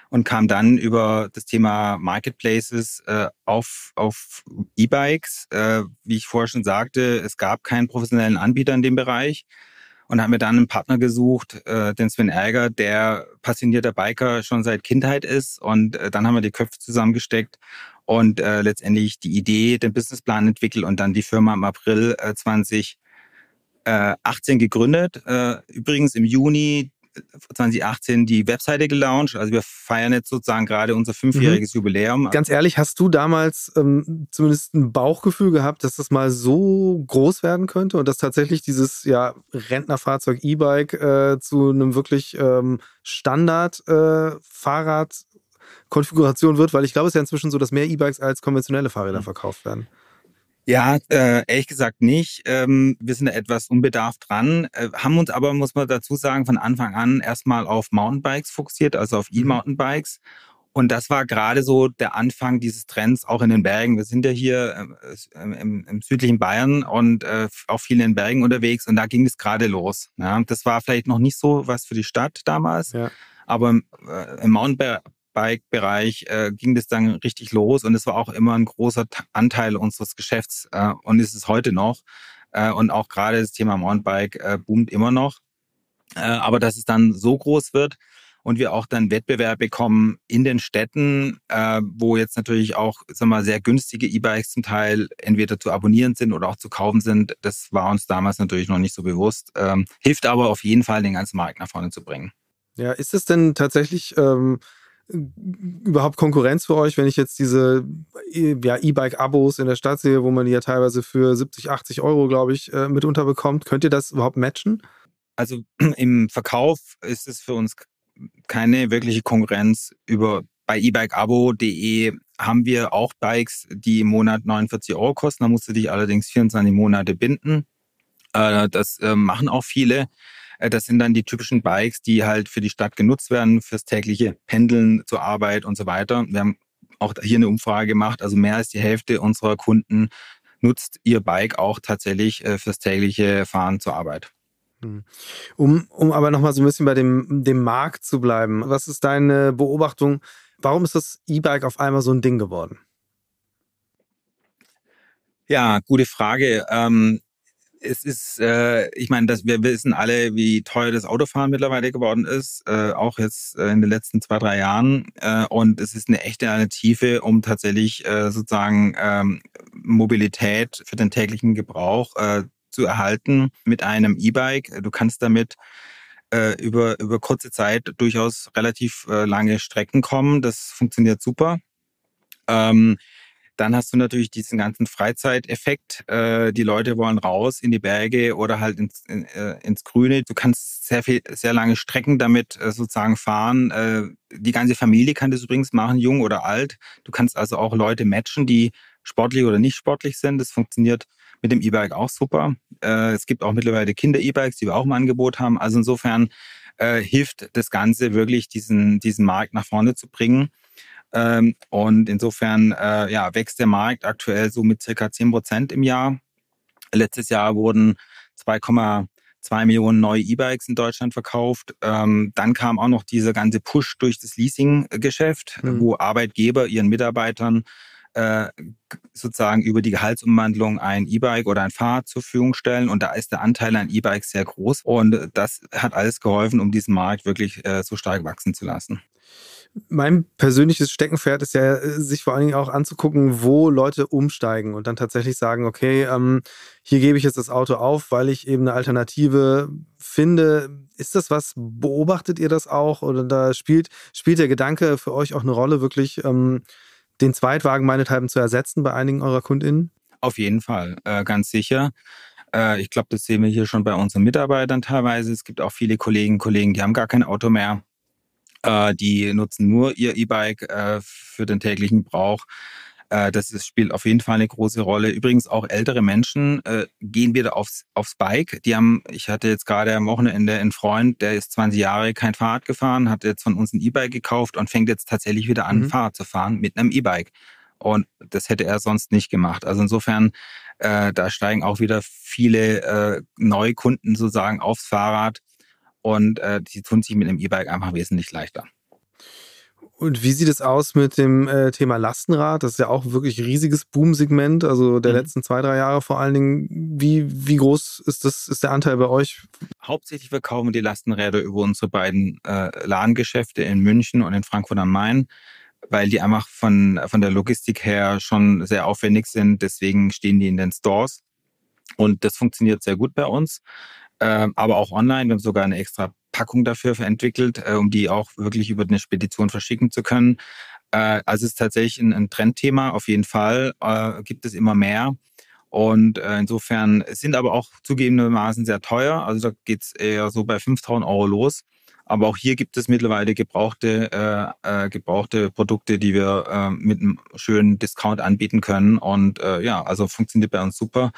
und kam dann über das Thema Marketplaces äh, auf, auf E-Bikes. Äh, wie ich vorher schon sagte, es gab keinen professionellen Anbieter in dem Bereich und haben mir dann einen Partner gesucht, äh, den Sven Ärger, der passionierter Biker schon seit Kindheit ist. Und äh, dann haben wir die Köpfe zusammengesteckt und äh, letztendlich die Idee, den Businessplan entwickelt und dann die Firma im April äh, 2018 gegründet. Äh, übrigens im Juni 2018 die Webseite gelauncht. Also wir feiern jetzt sozusagen gerade unser fünfjähriges mhm. Jubiläum. Ganz ehrlich, hast du damals ähm, zumindest ein Bauchgefühl gehabt, dass das mal so groß werden könnte und dass tatsächlich dieses ja, Rentnerfahrzeug E-Bike äh, zu einem wirklich ähm, Standard-Fahrrad äh, Konfiguration wird, weil ich glaube, es ist ja inzwischen so, dass mehr E-Bikes als konventionelle Fahrräder mhm. verkauft werden. Ja, äh, ehrlich gesagt nicht. Ähm, wir sind da etwas unbedarft dran, äh, haben uns aber, muss man dazu sagen, von Anfang an erstmal auf Mountainbikes fokussiert, also auf mhm. E-Mountainbikes. Und das war gerade so der Anfang dieses Trends auch in den Bergen. Wir sind ja hier äh, im, im, südlichen Bayern und äh, auch viel in den Bergen unterwegs und da ging es gerade los. Ja, das war vielleicht noch nicht so was für die Stadt damals, ja. aber im, äh, im Mountainbike Bike-Bereich äh, ging das dann richtig los und es war auch immer ein großer Anteil unseres Geschäfts äh, und ist es heute noch. Äh, und auch gerade das Thema Mountainbike äh, boomt immer noch. Äh, aber dass es dann so groß wird und wir auch dann Wettbewerb bekommen in den Städten, äh, wo jetzt natürlich auch wir mal, sehr günstige E-Bikes zum Teil entweder zu abonnieren sind oder auch zu kaufen sind, das war uns damals natürlich noch nicht so bewusst. Ähm, hilft aber auf jeden Fall, den ganzen Markt nach vorne zu bringen. Ja, ist es denn tatsächlich ähm, überhaupt Konkurrenz für euch, wenn ich jetzt diese ja, E-Bike-Abos in der Stadt sehe, wo man die ja teilweise für 70, 80 Euro, glaube ich, äh, mitunter bekommt? Könnt ihr das überhaupt matchen? Also im Verkauf ist es für uns keine wirkliche Konkurrenz. Über bei ebikeabo.de haben wir auch Bikes, die im Monat 49 Euro kosten. Da musst du dich allerdings 24 Monate binden. Äh, das äh, machen auch viele. Äh, das sind dann die typischen Bikes, die halt für die Stadt genutzt werden, fürs tägliche Pendeln zur Arbeit und so weiter. Wir haben auch hier eine Umfrage gemacht. Also mehr als die Hälfte unserer Kunden nutzt ihr Bike auch tatsächlich fürs tägliche Fahren zur Arbeit. Hm. Um, um aber nochmal so ein bisschen bei dem, dem Markt zu bleiben, was ist deine Beobachtung? Warum ist das E-Bike auf einmal so ein Ding geworden? Ja, gute Frage. Ähm, es ist, äh, ich meine, dass wir wissen alle, wie teuer das Autofahren mittlerweile geworden ist, äh, auch jetzt äh, in den letzten zwei, drei Jahren. Äh, und es ist eine echte Alternative, um tatsächlich äh, sozusagen ähm, Mobilität für den täglichen Gebrauch äh, zu erhalten mit einem E-Bike. Du kannst damit äh, über, über kurze Zeit durchaus relativ äh, lange Strecken kommen. Das funktioniert super. Ähm, dann hast du natürlich diesen ganzen Freizeiteffekt. Äh, die Leute wollen raus in die Berge oder halt ins, in, äh, ins Grüne. Du kannst sehr viel, sehr lange Strecken damit äh, sozusagen fahren. Äh, die ganze Familie kann das übrigens machen, jung oder alt. Du kannst also auch Leute matchen, die sportlich oder nicht sportlich sind. Das funktioniert mit dem E-Bike auch super. Äh, es gibt auch mittlerweile Kinder-E-Bikes, die wir auch im Angebot haben. Also insofern äh, hilft das Ganze wirklich, diesen, diesen Markt nach vorne zu bringen. Ähm, und insofern äh, ja, wächst der Markt aktuell so mit circa 10 Prozent im Jahr. Letztes Jahr wurden 2,2 Millionen neue E-Bikes in Deutschland verkauft. Ähm, dann kam auch noch dieser ganze Push durch das Leasing-Geschäft, mhm. wo Arbeitgeber ihren Mitarbeitern äh, sozusagen über die Gehaltsumwandlung ein E-Bike oder ein Fahrrad zur Verfügung stellen. Und da ist der Anteil an E-Bikes sehr groß. Und das hat alles geholfen, um diesen Markt wirklich äh, so stark wachsen zu lassen mein persönliches Steckenpferd ist ja, äh, sich vor allen Dingen auch anzugucken, wo Leute umsteigen und dann tatsächlich sagen, okay, ähm, hier gebe ich jetzt das Auto auf, weil ich eben eine Alternative finde. Ist das was, beobachtet ihr das auch oder da spielt, spielt der Gedanke für euch auch eine Rolle, wirklich ähm, den Zweitwagen meinethalben zu ersetzen bei einigen eurer KundInnen? Auf jeden Fall, äh, ganz sicher. Äh, ich glaube, das sehen wir hier schon bei unseren Mitarbeitern teilweise. Es gibt auch viele Kolleginnen und Kollegen, die haben gar kein Auto mehr äh, die nutzen nur ihr E-Bike äh, für den täglichen Brauch. Äh, das ist, spielt auf jeden Fall eine große Rolle. Übrigens auch ältere Menschen gehen wieder aufs, aufs Bike. Die haben, ich hatte jetzt gerade am Wochenende einen Freund, der ist 20 Jahre kein Fahrrad gefahren, hat jetzt von uns ein E-Bike gekauft und fängt jetzt tatsächlich wieder an, mhm. Fahrrad zu fahren mit einem E-Bike. Und das hätte er sonst nicht gemacht. Also insofern, äh, da steigen auch wieder viele äh, neue Kunden sozusagen aufs Fahrrad und äh, die tun sich mit einem E-Bike einfach wesentlich leichter. Und wie sieht es aus mit dem äh, Thema Lastenrad? Das ist ja auch wirklich ein riesiges Boom-Segment, also der mhm. letzten zwei, drei Jahre vor allen Dingen. Wie, wie groß ist das, ist der Anteil bei euch? Hauptsächlich verkaufen wir die Lastenräder über unsere beiden äh, Ladengeschäfte in München und in Frankfurt am Main, weil die einfach von, von der Logistik her schon sehr aufwendig sind. Deswegen stehen die in den Stores. Und das funktioniert sehr gut bei uns aber auch online. Wir haben sogar eine extra Packung dafür entwickelt, äh, um die auch wirklich über eine Spedition verschicken zu können. Äh, also es ist tatsächlich ein, Trendthema, auf jeden Fall. Äh, gibt es immer mehr. Und insofern sind aber auch zugegebenermaßen sehr teuer. Also da geht es eher so bei 5000 Euro los. Aber auch hier gibt es mittlerweile gebrauchte, äh, gebrauchte Produkte, die wir äh, mit einem schönen Discount anbieten können. Und äh, ja, also funktioniert bei uns super.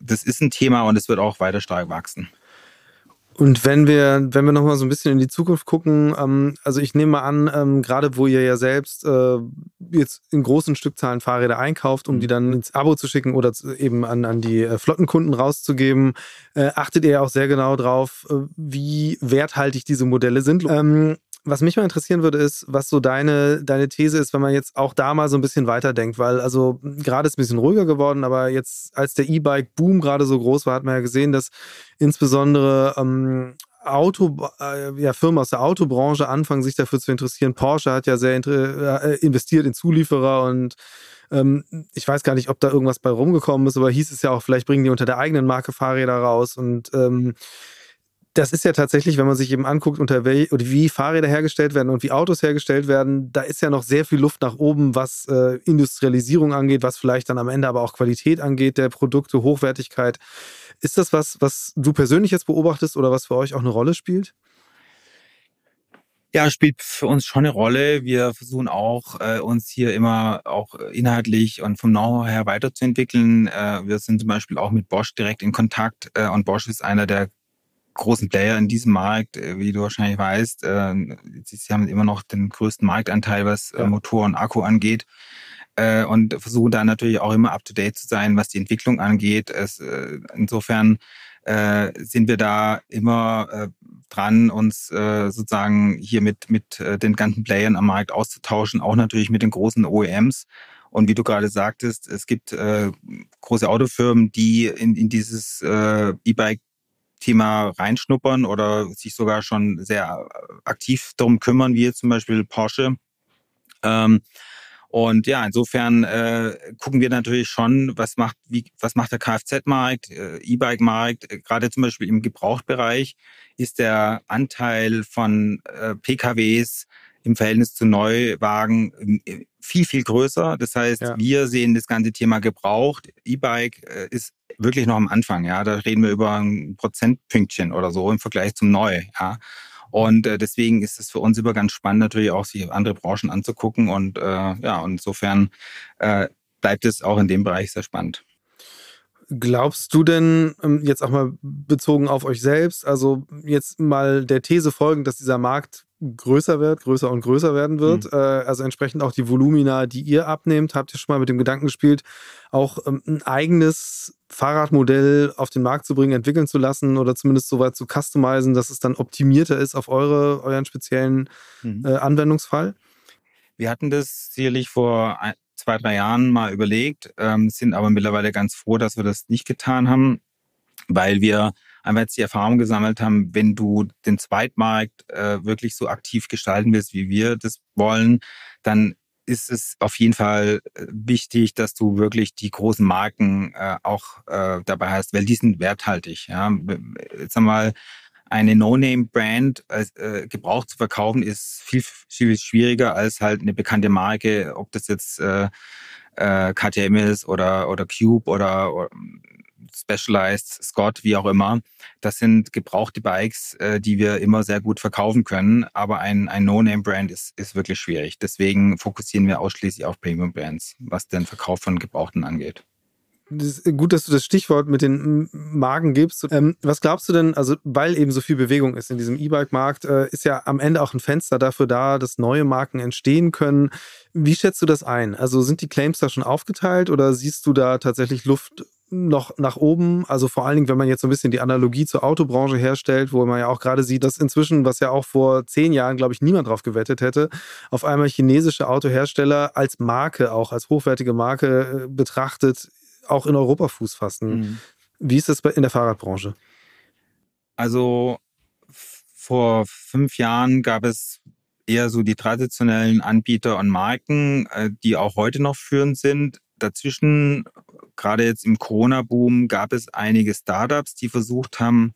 Das ist ein Thema und es wird auch weiter stark wachsen. Und wenn wir, wenn wir nochmal so ein bisschen in die Zukunft gucken, ähm, also ich nehme mal an, ähm, gerade wo ihr ja selbst äh, jetzt in großen Stückzahlen Fahrräder einkauft, um die mhm. dann ins Abo zu schicken oder eben an, an die äh, Flottenkunden rauszugeben, äh, achtet ihr auch sehr genau drauf, äh, wie werthaltig diese Modelle sind. Ähm, was mich mal interessieren würde, ist, was so deine, deine These ist, wenn man jetzt auch da mal so ein bisschen weiterdenkt, weil also gerade ist ein bisschen ruhiger geworden, aber jetzt, als der E-Bike-Boom gerade so groß war, hat man ja gesehen, dass insbesondere ähm, Auto, äh, ja, Firmen aus der Autobranche anfangen, sich dafür zu interessieren. Porsche hat ja sehr äh, investiert in Zulieferer und ähm, ich weiß gar nicht, ob da irgendwas bei rumgekommen ist, aber hieß es ja auch, vielleicht bringen die unter der eigenen Marke Fahrräder raus und ähm, das ist ja tatsächlich, wenn man sich eben anguckt, unter wel oder wie Fahrräder hergestellt werden und wie Autos hergestellt werden, da ist ja noch sehr viel Luft nach oben, was äh, Industrialisierung angeht, was vielleicht dann am Ende aber auch Qualität angeht der Produkte, Hochwertigkeit. Ist das was, was du persönlich jetzt beobachtest oder was für euch auch eine Rolle spielt? Ja, spielt für uns schon eine Rolle. Wir versuchen auch, äh, uns hier immer auch inhaltlich und vom Know-how her weiterzuentwickeln. Äh, wir sind zum Beispiel auch mit Bosch direkt in Kontakt äh, und Bosch ist einer der großen Player in diesem Markt, äh, wie du wahrscheinlich weißt. Äh, sie haben immer noch den größten Marktanteil, was äh, Motor und Akku angeht äh, und versuchen da natürlich auch immer up-to-date zu sein, was die Entwicklung angeht. Es, insofern sind wir da immer dran, uns sozusagen hier mit, mit den ganzen Playern am Markt auszutauschen, auch natürlich mit den großen OEMs. Und wie du gerade sagtest, es gibt äh, große Autofirmen, die in, in dieses äh, E-Bike-Thema reinschnuppern oder sich sogar schon sehr aktiv darum kümmern, wie jetzt zum Beispiel Porsche. Ähm, und ja, insofern äh, gucken wir natürlich schon, was macht, wie, was macht der Kfz-Markt, äh, E-Bike-Markt, äh, gerade zum Beispiel im Gebrauchtbereich ist der Anteil von äh, PKWs im Verhältnis zu Neuwagen äh, viel, viel größer. Das heißt, ja. wir sehen das ganze Thema gebraucht. E-Bike äh, ist wirklich noch am Anfang. Ja, da reden wir über ein Prozentpünktchen oder so im Vergleich zum Neu. Ja. Und äh, deswegen ist es für uns immer ganz spannend, natürlich auch sich andere Branchen anzugucken. Und äh, ja, insofern äh, bleibt es auch in dem Bereich sehr spannend. Glaubst du denn, ähm, jetzt auch mal bezogen auf euch selbst, also jetzt mal der These folgend, dass dieser Markt größer wird, größer und größer werden wird. Mhm. Äh, also entsprechend auch die Volumina, die ihr abnehmt, habt ihr schon mal mit dem Gedanken gespielt, auch ähm, ein eigenes Fahrradmodell auf den Markt zu bringen, entwickeln zu lassen oder zumindest so weit zu customizen, dass es dann optimierter ist auf eure, euren speziellen mhm. äh, Anwendungsfall? Wir hatten das sicherlich vor zwei, drei Jahren mal überlegt, ähm, sind aber mittlerweile ganz froh, dass wir das nicht getan haben, weil wir einfach jetzt die Erfahrung gesammelt haben, wenn du den Zweitmarkt äh, wirklich so aktiv gestalten willst, wie wir das wollen, dann ist es auf jeden Fall äh, wichtig, dass du wirklich die großen Marken äh, auch äh, dabei hast, weil die sind werthaltig. Ja. Jetzt einmal eine No-Name-Brand äh, gebraucht zu verkaufen, ist viel, viel schwieriger als halt eine bekannte Marke, ob das jetzt äh, äh, KTM ist oder, oder Cube oder, oder Specialized, Scott, wie auch immer. Das sind gebrauchte Bikes, äh, die wir immer sehr gut verkaufen können. Aber ein, ein No-Name-Brand ist, ist wirklich schwierig. Deswegen fokussieren wir ausschließlich auf Premium-Brands, was den Verkauf von Gebrauchten angeht. Das gut, dass du das Stichwort mit den Marken gibst. Ähm, was glaubst du denn, also weil eben so viel Bewegung ist in diesem E-Bike-Markt, äh, ist ja am Ende auch ein Fenster dafür da, dass neue Marken entstehen können. Wie schätzt du das ein? Also sind die Claims da schon aufgeteilt oder siehst du da tatsächlich Luft noch nach oben. Also vor allen Dingen, wenn man jetzt so ein bisschen die Analogie zur Autobranche herstellt, wo man ja auch gerade sieht, dass inzwischen, was ja auch vor zehn Jahren, glaube ich, niemand drauf gewettet hätte, auf einmal chinesische Autohersteller als Marke, auch als hochwertige Marke äh, betrachtet, auch in Europa Fuß fassen. Mhm. Wie ist das in der Fahrradbranche? Also vor fünf Jahren gab es eher so die traditionellen Anbieter und Marken, äh, die auch heute noch führend sind. Dazwischen gerade jetzt im Corona-Boom gab es einige Startups, die versucht haben,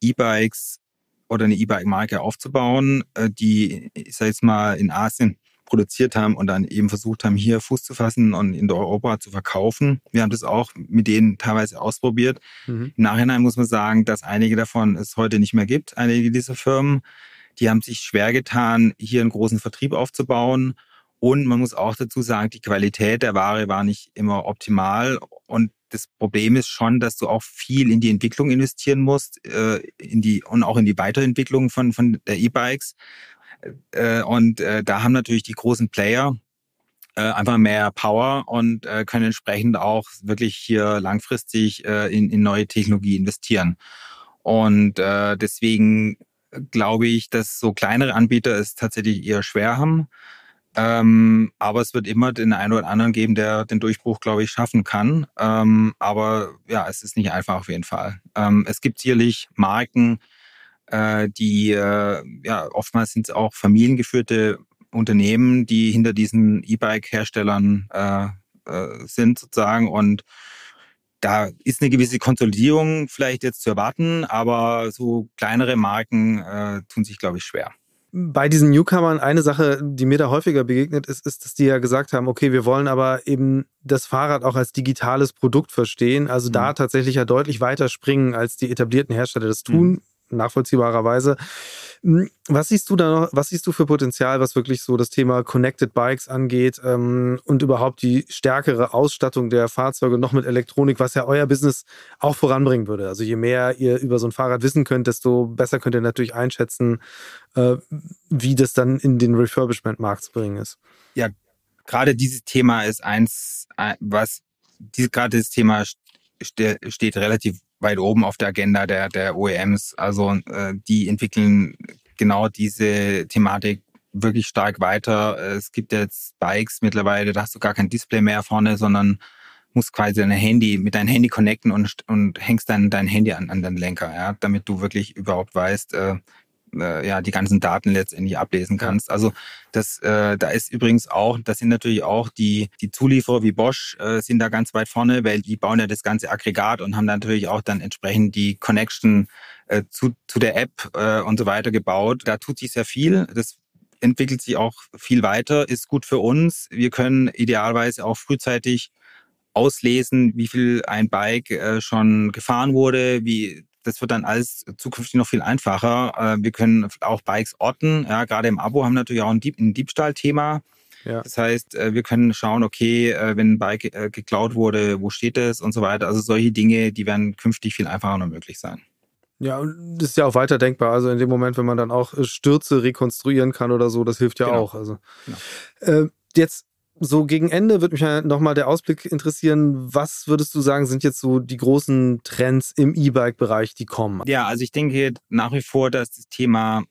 E-Bikes oder eine E-Bike-Marke aufzubauen, äh, die, ich sag jetzt mal, in Asien produziert haben und dann eben versucht haben, hier Fuß zu fassen und in Europa zu verkaufen. Wir haben das auch mit denen teilweise ausprobiert. Mhm. Im Nachhinein muss man sagen, dass einige davon es heute nicht mehr gibt, einige dieser Firmen. Die haben sich schwer getan, hier einen großen Vertrieb aufzubauen und man muss auch dazu sagen, die Qualität der Ware war nicht immer optimal. Und das Problem ist schon, dass du auch viel in die Entwicklung investieren musst, äh, in die, und auch in die Weiterentwicklung von, von der E-Bikes. Äh, und äh, da haben natürlich die großen Player einfach mehr Power und können entsprechend auch wirklich hier langfristig in, in neue Technologie investieren. Und deswegen glaube ich, dass so kleinere Anbieter es tatsächlich eher schwer haben. Ähm, aber es wird immer den einen oder anderen geben, der den Durchbruch, glaube ich, schaffen kann. Ähm, aber ja, es ist nicht einfach auf jeden Fall. Ähm, es gibt sicherlich Marken, äh, die, äh, ja, oftmals sind es auch familiengeführte Unternehmen, die hinter diesen E-Bike-Herstellern äh, äh, sind sozusagen und da ist eine gewisse Konsolidierung vielleicht jetzt zu erwarten, aber so kleinere Marken äh, tun sich, glaube ich, schwer bei diesen Newcomern eine Sache, die mir da häufiger begegnet ist, ist, dass die ja gesagt haben, okay, wir wollen aber eben das Fahrrad auch als digitales Produkt verstehen, also mhm. da tatsächlich ja deutlich weiter springen, als die etablierten Hersteller das tun. Mhm. Nachvollziehbarerweise. Hm, was siehst du da noch, was siehst du für Potenzial, was wirklich so das Thema Connected Bikes angeht ähm, und überhaupt die stärkere Ausstattung der Fahrzeuge noch mit Elektronik, was ja euer Business auch voranbringen würde? Also je mehr ihr über so ein Fahrrad wissen könnt, desto besser könnt ihr natürlich einschätzen, äh, wie das dann in den Refurbishment-Markt zu bringen ist. Ja, gerade dieses Thema ist eins, was gerade das Thema steht relativ weit oben auf der Agenda der, der OEMs. Also äh, die entwickeln genau diese Thematik wirklich stark weiter. Es gibt jetzt Bikes mittlerweile, da hast du gar kein Display mehr vorne, sondern musst quasi dein Handy mit deinem Handy connecten und, und hängst dann dein Handy an, an den Lenker, ja, damit du wirklich überhaupt weißt, äh, äh, ja die ganzen Daten letztendlich ablesen kannst. Also das, äh, da ist übrigens auch, das sind natürlich auch die die Zulieferer wie Bosch äh, sind da ganz weit vorne, weil die bauen ja das ganze Aggregat und haben natürlich auch dann entsprechend die Connection äh, zu zu der App äh, und so weiter gebaut. Da tut sich sehr viel. Das entwickelt sich auch viel weiter, ist gut für uns. Wir können idealerweise auch frühzeitig auslesen, wie viel ein Bike äh, schon gefahren wurde, wie das wird dann alles zukünftig noch viel einfacher. Äh, wir können auch Bikes orten. Ja, gerade im Abo haben wir natürlich auch ein, Dieb ein Diebstahlthema. Ja. Das heißt, äh, wir können schauen, okay, äh, wenn ein Bike geklaut wurde, wo steht es und so weiter. Also solche Dinge, die werden künftig viel einfacher noch möglich sein. Ja, und das ist ja auch weiter denkbar. Also in dem Moment, wenn man dann auch Stürze rekonstruieren kann oder so, das hilft ja genau. auch. Also genau. äh, jetzt so gegen Ende würde mich nochmal der Ausblick interessieren. Was würdest du sagen, sind jetzt so die großen Trends im E-Bike-Bereich, die kommen? Ja, also ich denke nach wie vor, dass das Thema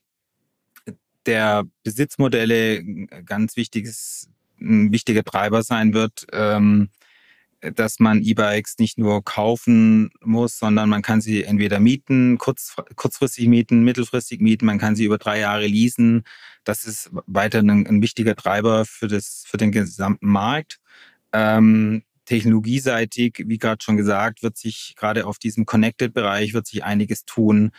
der Besitzmodelle ganz wichtiges, ein wichtiger Treiber sein wird. Ähm, dass man E-Bikes nicht nur kaufen muss, sondern man kann sie entweder mieten, kurz, kurzfristig mieten, mittelfristig mieten, man kann sie über drei Jahre leasen. Das ist weiter ein, ein wichtiger Treiber für, das, für den gesamten Markt. Ähm, technologieseitig, wie gerade schon gesagt, wird sich gerade auf diesem Connected-Bereich wird sich einiges tun.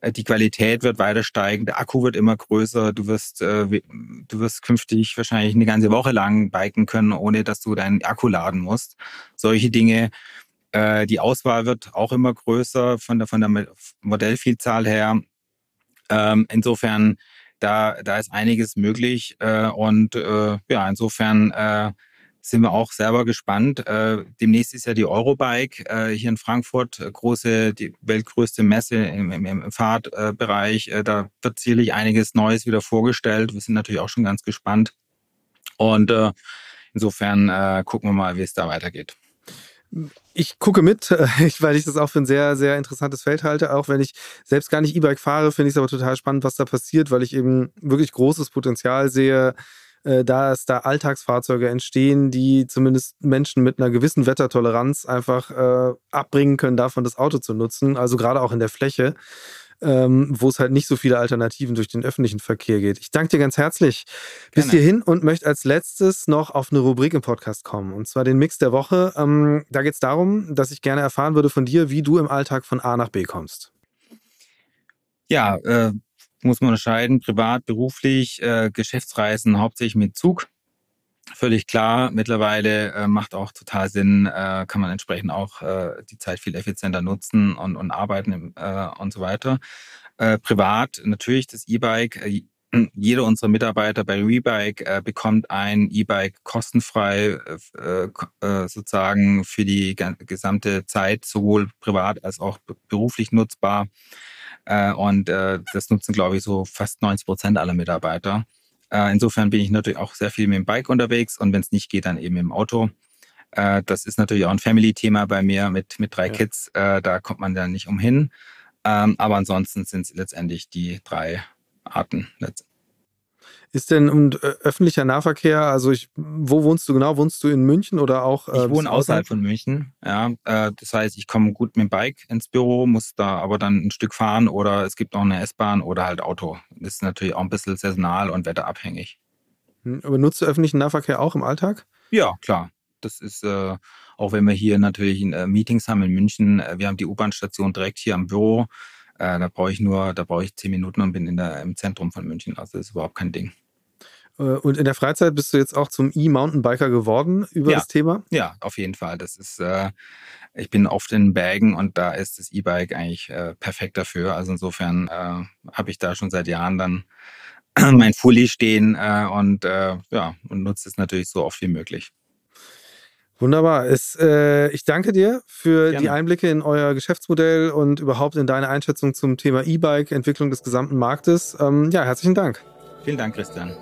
Äh, die Qualität wird weiter steigen, der Akku wird immer größer, du wirst, äh, du wirst künftig wahrscheinlich eine ganze Woche lang biken können, ohne dass du deinen Akku laden musst. Solche Dinge. Äh, die Auswahl wird auch immer größer von der, von der Modellvielzahl her. Ähm, insofern, da, da ist einiges möglich. und ja, insofern sind wir auch selber gespannt. Äh, demnächst ist ja die Eurobike äh, hier in Frankfurt, äh, große, die weltgrößte Messe im, im, im Fahrtbereich. Äh, da wird sicherlich einiges Neues wieder vorgestellt. Wir sind natürlich auch schon ganz gespannt. Und äh, insofern äh, gucken wir mal, wie es da weitergeht. Ich gucke mit, weil ich das auch für ein sehr, sehr interessantes Feld halte. Auch wenn ich selbst gar nicht E-Bike fahre, finde ich es aber total spannend, was da passiert, weil ich eben wirklich großes Potenzial sehe, dass da Alltagsfahrzeuge entstehen, die zumindest Menschen mit einer gewissen Wettertoleranz einfach äh, abbringen können, davon das Auto zu nutzen. Also gerade auch in der Fläche. Ähm, wo es halt nicht so viele Alternativen durch den öffentlichen Verkehr geht. Ich danke dir ganz herzlich Gerne. bis hierhin und möchte als letztes noch auf eine Rubrik im Podcast kommen, und zwar den Mix der Woche. Ähm, da geht es darum, dass ich gerne erfahren würde von dir, wie du im Alltag von A nach B kommst. Ja, äh, muss man unterscheiden, privat, beruflich, äh, Geschäftsreisen hauptsächlich mit Zug. Völlig klar, mittlerweile äh, macht auch total Sinn, äh, kann man entsprechend auch äh, die Zeit viel effizienter nutzen und, und arbeiten äh, und so weiter. Äh, privat natürlich das E-Bike. Jeder unserer Mitarbeiter bei Rebike bekommt ein E-Bike kostenfrei sozusagen für die gesamte Zeit, sowohl privat als auch beruflich nutzbar. Äh, und äh, das nutzen, glaube ich, so fast 90 Prozent aller Mitarbeiter. Äh, insofern bin ich natürlich auch sehr viel mit dem Bike unterwegs und wenn es nicht geht, dann eben im Auto. Äh, das ist natürlich auch ein Family-Thema bei mir mit, mit drei ja. Kids. Äh, da kommt man dann nicht umhin. Ähm, aber ansonsten sind es letztendlich die drei Arten. Ist denn und, äh, öffentlicher Nahverkehr, also ich, wo wohnst du genau? Wohnst du in München oder auch? Äh, ich wohne außerhalb von München, ja. Äh, das heißt, ich komme gut mit dem Bike ins Büro, muss da aber dann ein Stück fahren oder es gibt noch eine S-Bahn oder halt Auto. Das ist natürlich auch ein bisschen saisonal und wetterabhängig. Hm, aber nutzt du öffentlichen Nahverkehr auch im Alltag? Ja, klar. Das ist, äh, auch wenn wir hier natürlich äh, Meetings haben in München, äh, wir haben die U-Bahn-Station direkt hier am Büro. Äh, da brauche ich nur, da brauche ich zehn Minuten und bin in der, im Zentrum von München. Also das ist überhaupt kein Ding. Äh, und in der Freizeit bist du jetzt auch zum E-Mountainbiker geworden über ja. das Thema? Ja, auf jeden Fall. Das ist, äh, ich bin oft in Bergen und da ist das E-Bike eigentlich äh, perfekt dafür. Also insofern äh, habe ich da schon seit Jahren dann mein Fully stehen äh, und äh, ja und nutze es natürlich so oft wie möglich. Wunderbar. Es, äh, ich danke dir für Gerne. die Einblicke in euer Geschäftsmodell und überhaupt in deine Einschätzung zum Thema E-Bike, Entwicklung des gesamten Marktes. Ähm, ja, herzlichen Dank. Vielen Dank, Christian.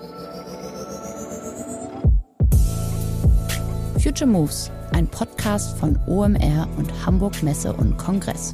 Future Moves, ein Podcast von OMR und Hamburg Messe und Kongress.